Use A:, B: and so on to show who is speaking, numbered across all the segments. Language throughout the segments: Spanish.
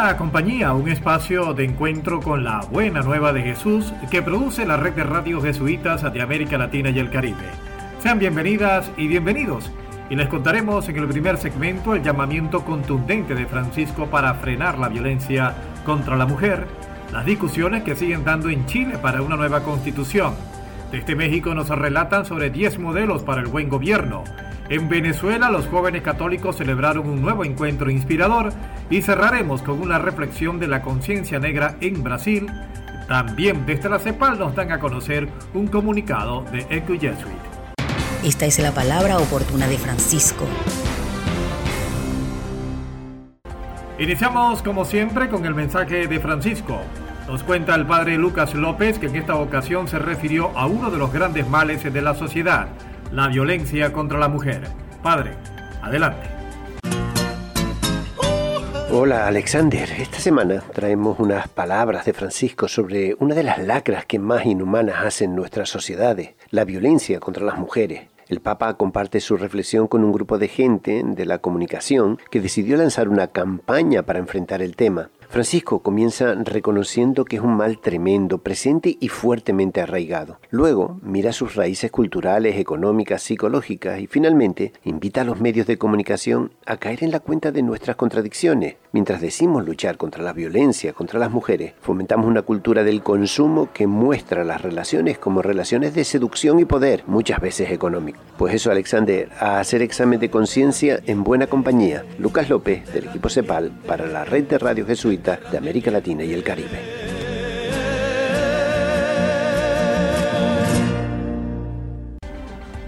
A: Buena Compañía, un espacio de encuentro con la buena nueva de Jesús que produce la red de radios jesuitas de América Latina y el Caribe. Sean bienvenidas y bienvenidos. Y les contaremos en el primer segmento el llamamiento contundente de Francisco para frenar la violencia contra la mujer, las discusiones que siguen dando en Chile para una nueva constitución. Desde México nos relatan sobre 10 modelos para el buen gobierno en Venezuela los jóvenes católicos celebraron un nuevo encuentro inspirador y cerraremos con una reflexión de la conciencia negra en Brasil. También desde la CEPAL nos dan a conocer un comunicado de Eco Jesuit.
B: Esta es la palabra oportuna de Francisco.
A: Iniciamos como siempre con el mensaje de Francisco. Nos cuenta el padre Lucas López que en esta ocasión se refirió a uno de los grandes males de la sociedad, la violencia contra la mujer. Padre, adelante.
C: Hola Alexander, esta semana traemos unas palabras de Francisco sobre una de las lacras que más inhumanas hacen nuestras sociedades, la violencia contra las mujeres. El Papa comparte su reflexión con un grupo de gente de la comunicación que decidió lanzar una campaña para enfrentar el tema. Francisco comienza reconociendo que es un mal tremendo, presente y fuertemente arraigado. Luego mira sus raíces culturales, económicas, psicológicas y finalmente invita a los medios de comunicación a caer en la cuenta de nuestras contradicciones. Mientras decimos luchar contra la violencia contra las mujeres, fomentamos una cultura del consumo que muestra las relaciones como relaciones de seducción y poder, muchas veces económico. Pues eso, Alexander, a hacer examen de conciencia en buena compañía. Lucas López, del equipo CEPAL, para la red de Radio Jesuita de América Latina y el Caribe.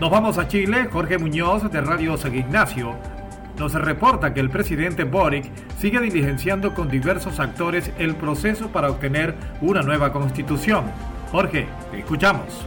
A: Nos vamos a Chile. Jorge Muñoz de Radio San Ignacio nos reporta que el presidente Boric sigue diligenciando con diversos actores el proceso para obtener una nueva constitución. Jorge, te escuchamos.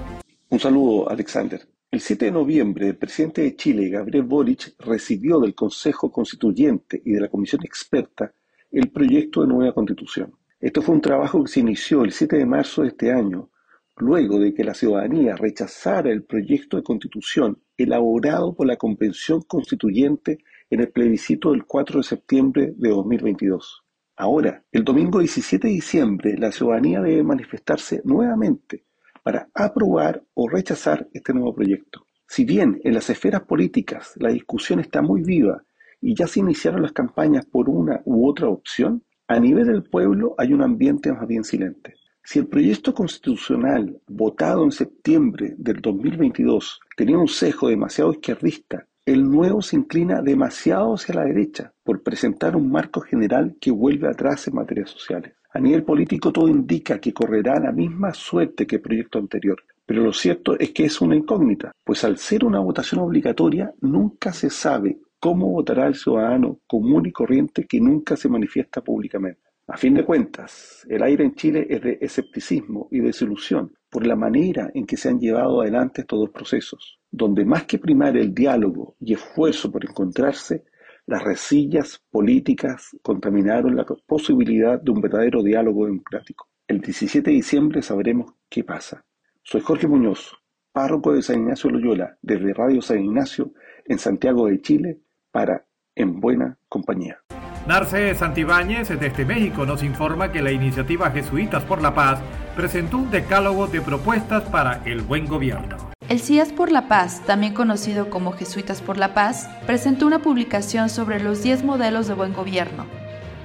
D: Un saludo, Alexander. El 7 de noviembre, el presidente de Chile, Gabriel Boric, recibió del Consejo Constituyente y de la Comisión Experta el proyecto de nueva constitución. Esto fue un trabajo que se inició el 7 de marzo de este año, luego de que la ciudadanía rechazara el proyecto de constitución elaborado por la Convención Constituyente en el plebiscito del 4 de septiembre de 2022. Ahora, el domingo 17 de diciembre, la ciudadanía debe manifestarse nuevamente para aprobar o rechazar este nuevo proyecto. Si bien en las esferas políticas la discusión está muy viva y ya se iniciaron las campañas por una u otra opción, a nivel del pueblo hay un ambiente más bien silente. Si el proyecto constitucional votado en septiembre del 2022 tenía un sesgo demasiado izquierdista, el nuevo se inclina demasiado hacia la derecha por presentar un marco general que vuelve atrás en materias sociales. A nivel político todo indica que correrá la misma suerte que el proyecto anterior, pero lo cierto es que es una incógnita, pues al ser una votación obligatoria nunca se sabe ¿Cómo votará el ciudadano común y corriente que nunca se manifiesta públicamente? A fin de cuentas, el aire en Chile es de escepticismo y desilusión por la manera en que se han llevado adelante estos dos procesos, donde más que primar el diálogo y esfuerzo por encontrarse, las resillas políticas contaminaron la posibilidad de un verdadero diálogo democrático. El 17 de diciembre sabremos qué pasa. Soy Jorge Muñoz, párroco de San Ignacio Loyola, desde Radio San Ignacio, en Santiago de Chile, para En Buena Compañía.
A: Narce Santibáñez desde México nos informa que la iniciativa Jesuitas por la Paz presentó un decálogo de propuestas para el buen gobierno.
E: El CIAS por la Paz, también conocido como Jesuitas por la Paz, presentó una publicación sobre los 10 modelos de buen gobierno,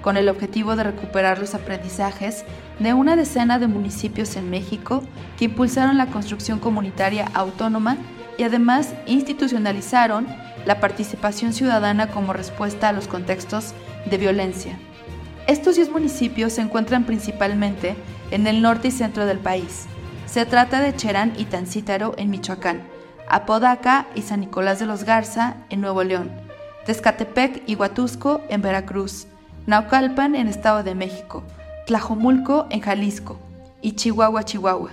E: con el objetivo de recuperar los aprendizajes de una decena de municipios en México que impulsaron la construcción comunitaria autónoma y además institucionalizaron la participación ciudadana como respuesta a los contextos de violencia. Estos 10 municipios se encuentran principalmente en el norte y centro del país. Se trata de Cherán y Tancítaro en Michoacán, Apodaca y San Nicolás de los Garza en Nuevo León, Tezcatepec y Huatusco en Veracruz, Naucalpan en Estado de México, Tlajomulco en Jalisco. Y Chihuahua, Chihuahua.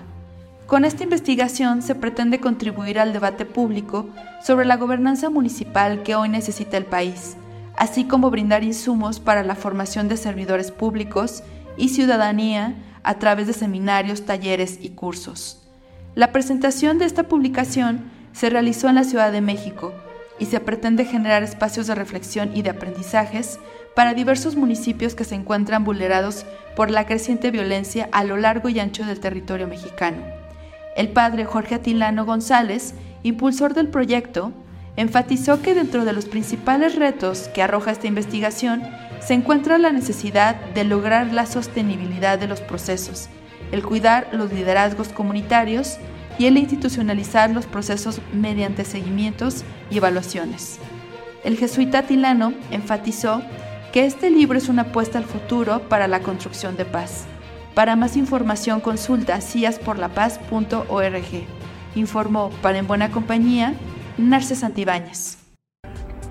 E: Con esta investigación se pretende contribuir al debate público sobre la gobernanza municipal que hoy necesita el país, así como brindar insumos para la formación de servidores públicos y ciudadanía a través de seminarios, talleres y cursos. La presentación de esta publicación se realizó en la Ciudad de México y se pretende generar espacios de reflexión y de aprendizajes para diversos municipios que se encuentran vulnerados por la creciente violencia a lo largo y ancho del territorio mexicano. El padre Jorge Atilano González, impulsor del proyecto, enfatizó que dentro de los principales retos que arroja esta investigación se encuentra la necesidad de lograr la sostenibilidad de los procesos, el cuidar los liderazgos comunitarios y el institucionalizar los procesos mediante seguimientos y evaluaciones. El jesuita Atilano enfatizó que este libro es una apuesta al futuro para la construcción de paz. Para más información consulta ciasporlapaz.org. Informó para En Buena Compañía Narces Santibáñez.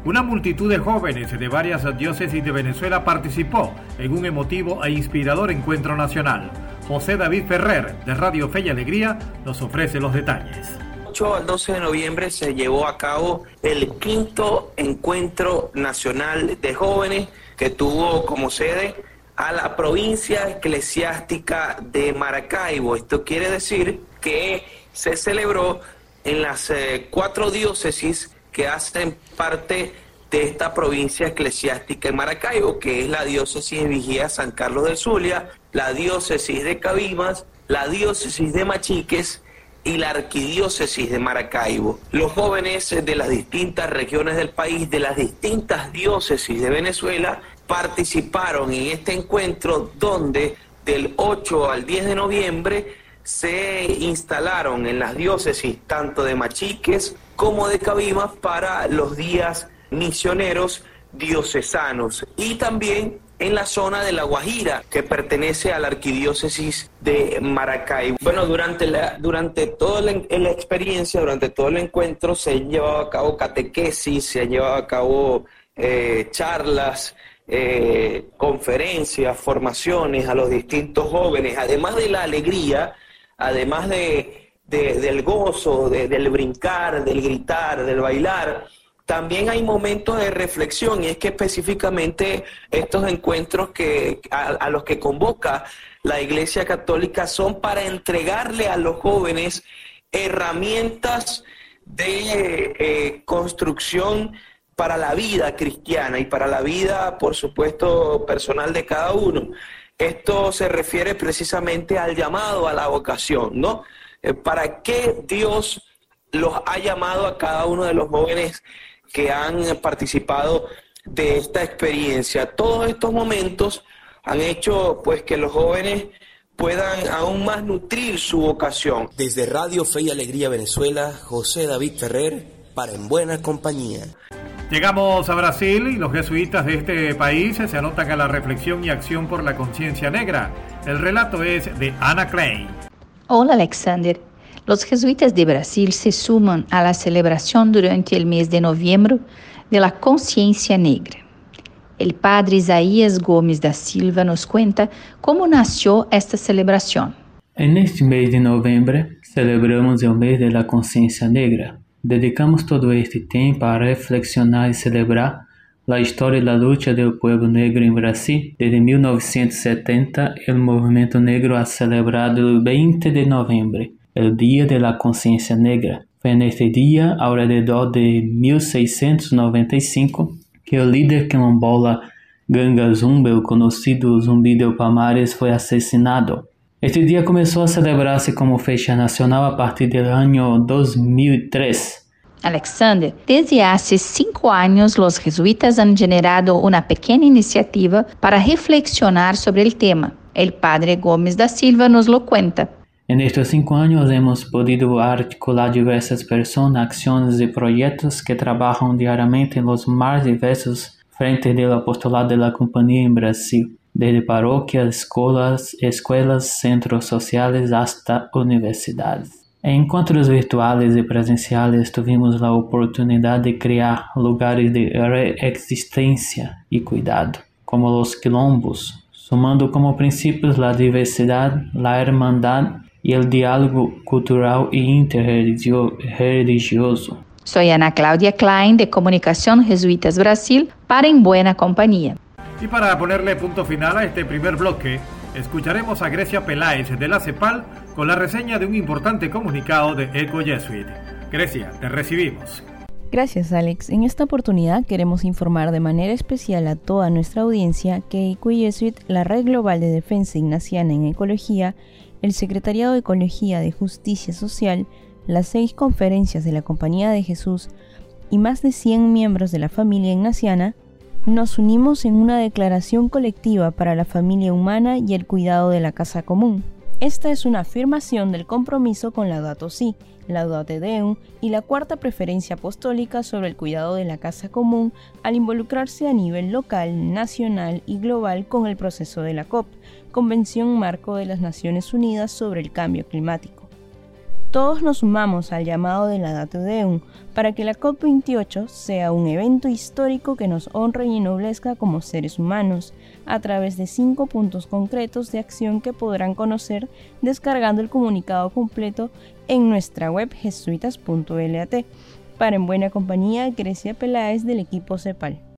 A: Una multitud de jóvenes de varias diócesis de Venezuela participó en un emotivo e inspirador encuentro nacional. José David Ferrer, de Radio Fe y Alegría, nos ofrece los detalles.
F: 8 al 12 de noviembre se llevó a cabo el quinto encuentro nacional de jóvenes que tuvo como sede a la provincia eclesiástica de Maracaibo. Esto quiere decir que se celebró en las eh, cuatro diócesis que hacen parte de esta provincia eclesiástica de Maracaibo, que es la diócesis de Vigía San Carlos de Zulia, la diócesis de Cabimas, la diócesis de Machiques y la arquidiócesis de Maracaibo. Los jóvenes de las distintas regiones del país, de las distintas diócesis de Venezuela, participaron en este encuentro donde del 8 al 10 de noviembre se instalaron en las diócesis tanto de Machiques como de Cabimas para los días misioneros diocesanos y también en la zona de La Guajira, que pertenece a la arquidiócesis de Maracaibo. Bueno, durante, la, durante toda la, experiencia, durante todo el encuentro, se han llevado a cabo catequesis, se han llevado a cabo eh, charlas, eh, conferencias, formaciones a los distintos jóvenes, además de la alegría, además de, del gozo, del brincar, del gritar, del bailar, también hay momentos de reflexión y es que específicamente estos encuentros que, a, los que convoca la Iglesia Católica son para entregarle a los jóvenes herramientas de eh, construcción para la vida cristiana y para la vida, por supuesto, personal de cada uno. Esto se refiere precisamente al llamado a la vocación, ¿no? Eh, ¿Para qué Dios los ha llamado a cada uno de los jóvenes que han participado de esta experiencia? Todos estos momentos han hecho pues que los jóvenes puedan aún más nutrir su vocación.
G: Desde Radio Fe y Alegría Venezuela, José David Ferrer, para En Buena Compañía.
A: Llegamos a Brasil y los jesuitas de este país se anotan a la reflexión y acción por la conciencia negra. El relato es de Ana Klein.
H: Hola Alexander. Los jesuitas de Brasil se suman a la celebración durante el mes de noviembre de la conciencia negra. El padre Isaías Gomes da Silva nos cuenta cómo nació esta celebración.
I: En este mes de noviembre celebramos el mes de la conciencia negra, Dedicamos todo este tempo a reflexionar e celebrar a história da luta do povo negro em Brasil. Desde 1970, o movimento negro ha celebrado o 20 de novembro, o Dia de la Consciência Negra. Foi neste dia, ao redor de 1695, que o líder quilombola Ganga Zumba, o conhecido Zumbi de Palmares, foi assassinado. Este dia começou a celebrar-se como fecha nacional a partir do ano 2003.
H: Alexander, desde hace cinco anos, os jesuitas han generado uma pequena iniciativa para reflexionar sobre o tema. El padre Gomes da Silva nos lo cuenta.
I: En estos cinco años hemos podido articular diversas personas, acciones y proyectos que trabajan diariamente en los más diversos frentes del apostolado de la compañía en Brasil desde parroquias, escolas, escuelas, centros sociales hasta universidades. En encontros virtuales y presenciales tuvimos la oportunidad de crear lugares de reexistencia y cuidado, como los quilombos, sumando como principios la diversidad, la hermandad y el diálogo cultural e interreligioso.
H: Soy Ana Claudia Klein de Comunicación Jesuitas Brasil para En Buena Compañía.
A: Y para ponerle punto final a este primer bloque, escucharemos a Grecia Peláez de la CEPAL con la reseña de un importante comunicado de Eco Jesuit. Grecia, te recibimos.
J: Gracias Alex. En esta oportunidad queremos informar de manera especial a toda nuestra audiencia que Eco Jesuit, la Red Global de Defensa Ignaciana en Ecología, el Secretariado de Ecología de Justicia Social, las seis conferencias de la Compañía de Jesús y más de 100 miembros de la familia ignaciana nos unimos en una declaración colectiva para la familia humana y el cuidado de la casa común. Esta es una afirmación del compromiso con la Laudato Si, Laudate Deum y la cuarta preferencia apostólica sobre el cuidado de la casa común al involucrarse a nivel local, nacional y global con el proceso de la COP, Convención Marco de las Naciones Unidas sobre el Cambio Climático. Todos nos sumamos al llamado de la Data Deum para que la COP28 sea un evento histórico que nos honre y ennoblezca como seres humanos, a través de cinco puntos concretos de acción que podrán conocer descargando el comunicado completo en nuestra web jesuitas.lat. Para en buena compañía, Grecia Peláez del equipo CEPAL.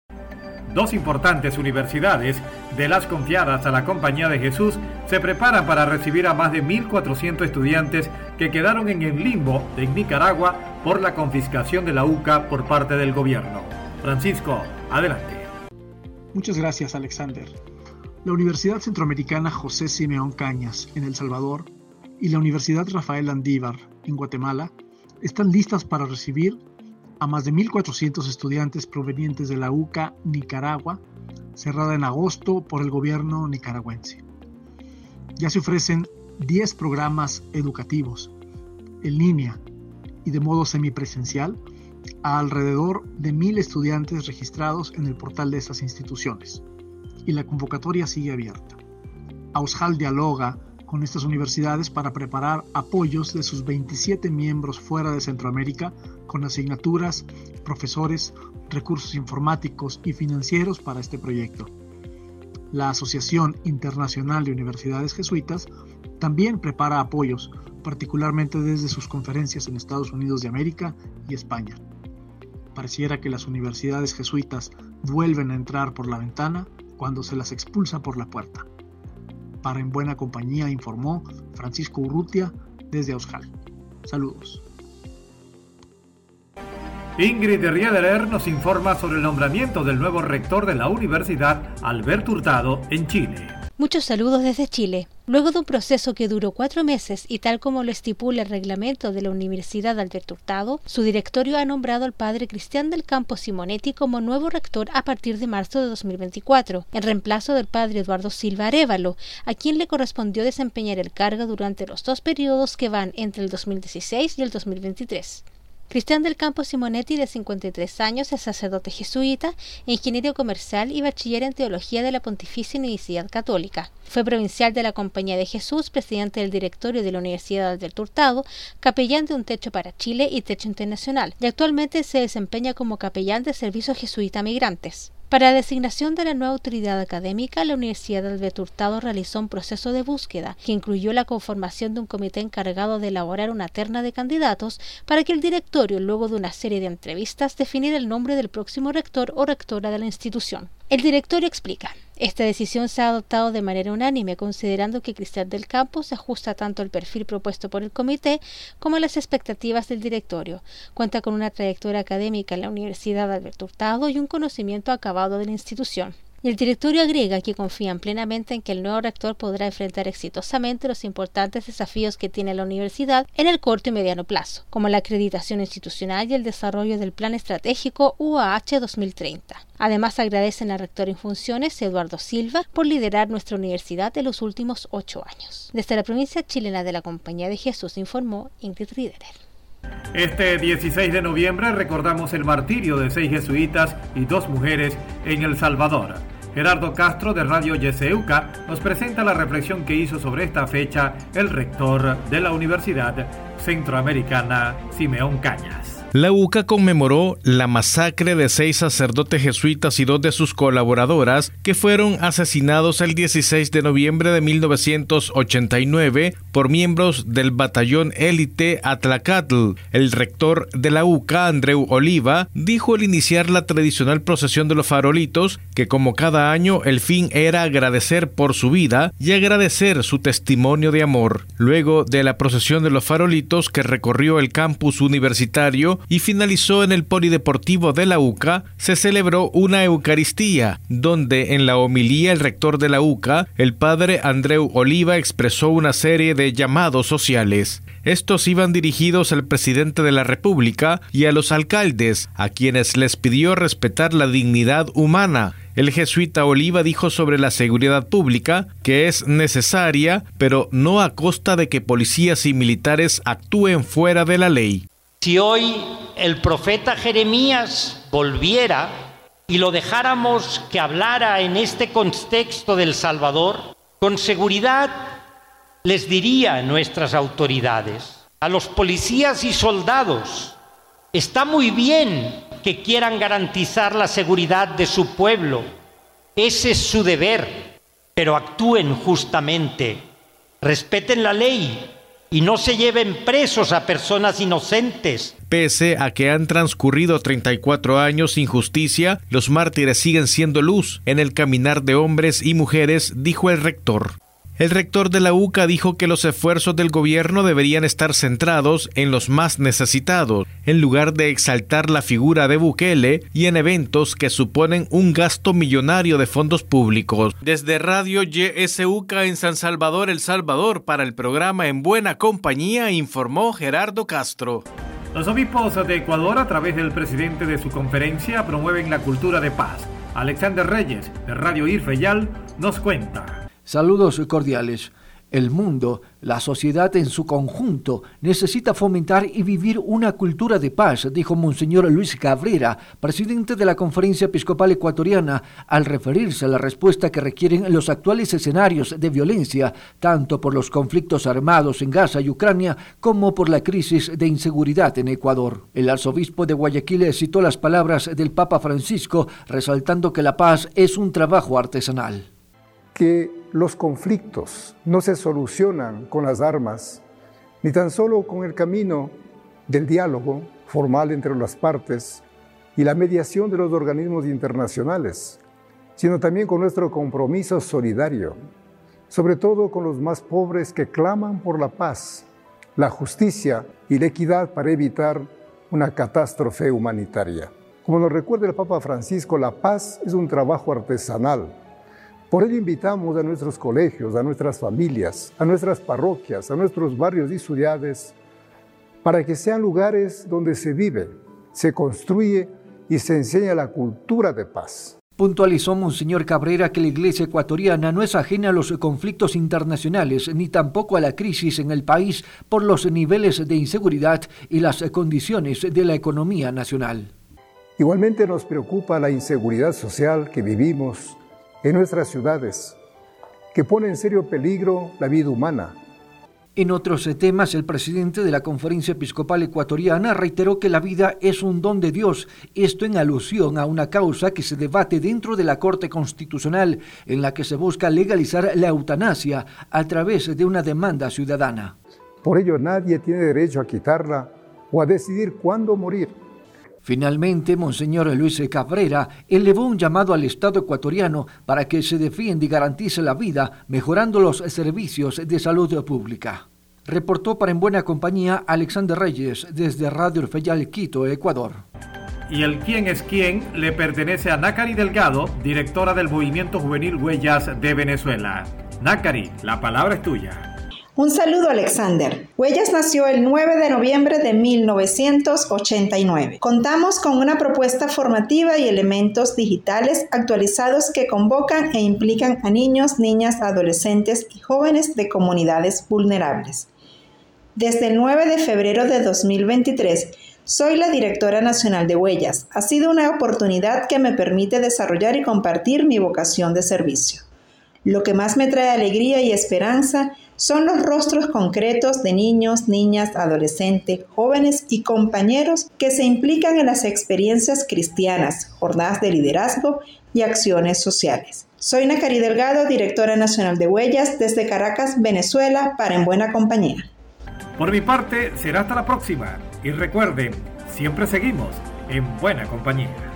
A: Dos importantes universidades de las confiadas a la Compañía de Jesús se preparan para recibir a más de 1.400 estudiantes que quedaron en el limbo de Nicaragua por la confiscación de la UCA por parte del gobierno. Francisco, adelante.
K: Muchas gracias, Alexander. La Universidad Centroamericana José Simeón Cañas, en El Salvador, y la Universidad Rafael Andívar, en Guatemala, están listas para recibir a más de 1.400 estudiantes provenientes de la UCA Nicaragua, cerrada en agosto por el gobierno nicaragüense. Ya se ofrecen 10 programas educativos en línea y de modo semipresencial a alrededor de 1.000 estudiantes registrados en el portal de esas instituciones. Y la convocatoria sigue abierta. Aushal dialoga con estas universidades para preparar apoyos de sus 27 miembros fuera de Centroamérica con asignaturas, profesores, recursos informáticos y financieros para este proyecto. La Asociación Internacional de Universidades Jesuitas también prepara apoyos, particularmente desde sus conferencias en Estados Unidos de América y España. Pareciera que las universidades jesuitas vuelven a entrar por la ventana cuando se las expulsa por la puerta. En Buena Compañía informó Francisco Urrutia desde Auskal. Saludos.
A: Ingrid Riederer nos informa sobre el nombramiento del nuevo rector de la Universidad Alberto Hurtado en Chile.
L: Muchos saludos desde Chile. Luego de un proceso que duró cuatro meses y tal como lo estipula el reglamento de la Universidad Alberto Hurtado, su directorio ha nombrado al padre Cristian del Campo Simonetti como nuevo rector a partir de marzo de 2024, en reemplazo del padre Eduardo Silva Arevalo, a quien le correspondió desempeñar el cargo durante los dos periodos que van entre el 2016 y el 2023. Cristian del Campo Simonetti, de 53 años, es sacerdote jesuita, ingeniero comercial y bachiller en teología de la Pontificia Universidad Católica. Fue provincial de la Compañía de Jesús, presidente del directorio de la Universidad del Hurtado, capellán de Un Techo para Chile y Techo Internacional, y actualmente se desempeña como capellán de Servicio Jesuita Migrantes. Para la designación de la nueva autoridad académica, la Universidad de Hurtado realizó un proceso de búsqueda que incluyó la conformación de un comité encargado de elaborar una terna de candidatos para que el directorio, luego de una serie de entrevistas, definiera el nombre del próximo rector o rectora de la institución. El directorio explica. Esta decisión se ha adoptado de manera unánime, considerando que Cristian del Campo se ajusta tanto al perfil propuesto por el comité como a las expectativas del directorio. Cuenta con una trayectoria académica en la Universidad Alberto Hurtado y un conocimiento acabado de la institución el directorio agrega que confían plenamente en que el nuevo rector podrá enfrentar exitosamente los importantes desafíos que tiene la universidad en el corto y mediano plazo, como la acreditación institucional y el desarrollo del Plan Estratégico UAH 2030. Además, agradecen al rector en funciones, Eduardo Silva, por liderar nuestra universidad en los últimos ocho años. Desde la provincia chilena de la Compañía de Jesús informó Ingrid Riederer.
A: Este 16 de noviembre recordamos el martirio de seis jesuitas y dos mujeres en El Salvador. Gerardo Castro de Radio Yeseuca nos presenta la reflexión que hizo sobre esta fecha el rector de la Universidad Centroamericana, Simeón Cañas.
M: La UCA conmemoró la masacre de seis sacerdotes jesuitas y dos de sus colaboradoras que fueron asesinados el 16 de noviembre de 1989 por miembros del batallón élite Atlacatl. El rector de la UCA, Andreu Oliva, dijo al iniciar la tradicional procesión de los farolitos que como cada año el fin era agradecer por su vida y agradecer su testimonio de amor. Luego de la procesión de los farolitos que recorrió el campus universitario, y finalizó en el Polideportivo de la UCA, se celebró una Eucaristía, donde en la homilía el rector de la UCA, el padre Andreu Oliva, expresó una serie de llamados sociales. Estos iban dirigidos al presidente de la República y a los alcaldes, a quienes les pidió respetar la dignidad humana. El jesuita Oliva dijo sobre la seguridad pública que es necesaria, pero no a costa de que policías y militares actúen fuera de la ley.
N: Si hoy el profeta Jeremías volviera y lo dejáramos que hablara en este contexto del Salvador, con seguridad les diría a nuestras autoridades, a los policías y soldados, está muy bien que quieran garantizar la seguridad de su pueblo, ese es su deber, pero actúen justamente, respeten la ley, y no se lleven presos a personas inocentes.
M: Pese a que han transcurrido 34 años sin justicia, los mártires siguen siendo luz en el caminar de hombres y mujeres, dijo el rector. El rector de la UCA dijo que los esfuerzos del gobierno deberían estar centrados en los más necesitados, en lugar de exaltar la figura de Bukele y en eventos que suponen un gasto millonario de fondos públicos. Desde Radio YSUCA en San Salvador, El Salvador, para el programa En Buena Compañía, informó Gerardo Castro.
A: Los obispos de Ecuador, a través del presidente de su conferencia, promueven la cultura de paz. Alexander Reyes, de Radio Irfeyal, nos cuenta.
K: Saludos cordiales. El mundo, la sociedad en su conjunto, necesita fomentar y vivir una cultura de paz, dijo Monseñor Luis Cabrera, presidente de la Conferencia Episcopal Ecuatoriana, al referirse a la respuesta que requieren los actuales escenarios de violencia, tanto por los conflictos armados en Gaza y Ucrania, como por la crisis de inseguridad en Ecuador. El arzobispo de Guayaquil citó las palabras del Papa Francisco, resaltando que la paz es un trabajo artesanal.
O: Que los conflictos no se solucionan con las armas, ni tan solo con el camino del diálogo formal entre las partes y la mediación de los organismos internacionales, sino también con nuestro compromiso solidario, sobre todo con los más pobres que claman por la paz, la justicia y la equidad para evitar una catástrofe humanitaria. Como nos recuerda el Papa Francisco, la paz es un trabajo artesanal por ello invitamos a nuestros colegios, a nuestras familias, a nuestras parroquias, a nuestros barrios y ciudades, para que sean lugares donde se vive, se construye y se enseña la cultura de paz.
K: Puntualizó Monseñor Cabrera que la Iglesia ecuatoriana no es ajena a los conflictos internacionales ni tampoco a la crisis en el país por los niveles de inseguridad y las condiciones de la economía nacional.
O: Igualmente nos preocupa la inseguridad social que vivimos en nuestras ciudades, que pone en serio peligro la vida humana.
K: En otros temas, el presidente de la Conferencia Episcopal Ecuatoriana reiteró que la vida es un don de Dios, esto en alusión a una causa que se debate dentro de la Corte Constitucional, en la que se busca legalizar la eutanasia a través de una demanda ciudadana.
O: Por ello, nadie tiene derecho a quitarla o a decidir cuándo morir.
K: Finalmente, Monseñor Luis Cabrera elevó un llamado al Estado ecuatoriano para que se defienda y garantice la vida, mejorando los servicios de salud pública. Reportó para En Buena Compañía Alexander Reyes desde Radio El Quito, Ecuador.
A: Y el quién es quién le pertenece a Nácari Delgado, directora del Movimiento Juvenil Huellas de Venezuela. Nácari, la palabra es tuya.
P: Un saludo Alexander. Huellas nació el 9 de noviembre de 1989. Contamos con una propuesta formativa y elementos digitales actualizados que convocan e implican a niños, niñas, adolescentes y jóvenes de comunidades vulnerables. Desde el 9 de febrero de 2023, soy la directora nacional de Huellas. Ha sido una oportunidad que me permite desarrollar y compartir mi vocación de servicio. Lo que más me trae alegría y esperanza son los rostros concretos de niños, niñas, adolescentes, jóvenes y compañeros que se implican en las experiencias cristianas, jornadas de liderazgo y acciones sociales. Soy Nacari Delgado, directora nacional de Huellas desde Caracas, Venezuela, para En Buena Compañía.
A: Por mi parte, será hasta la próxima. Y recuerden, siempre seguimos en buena compañía.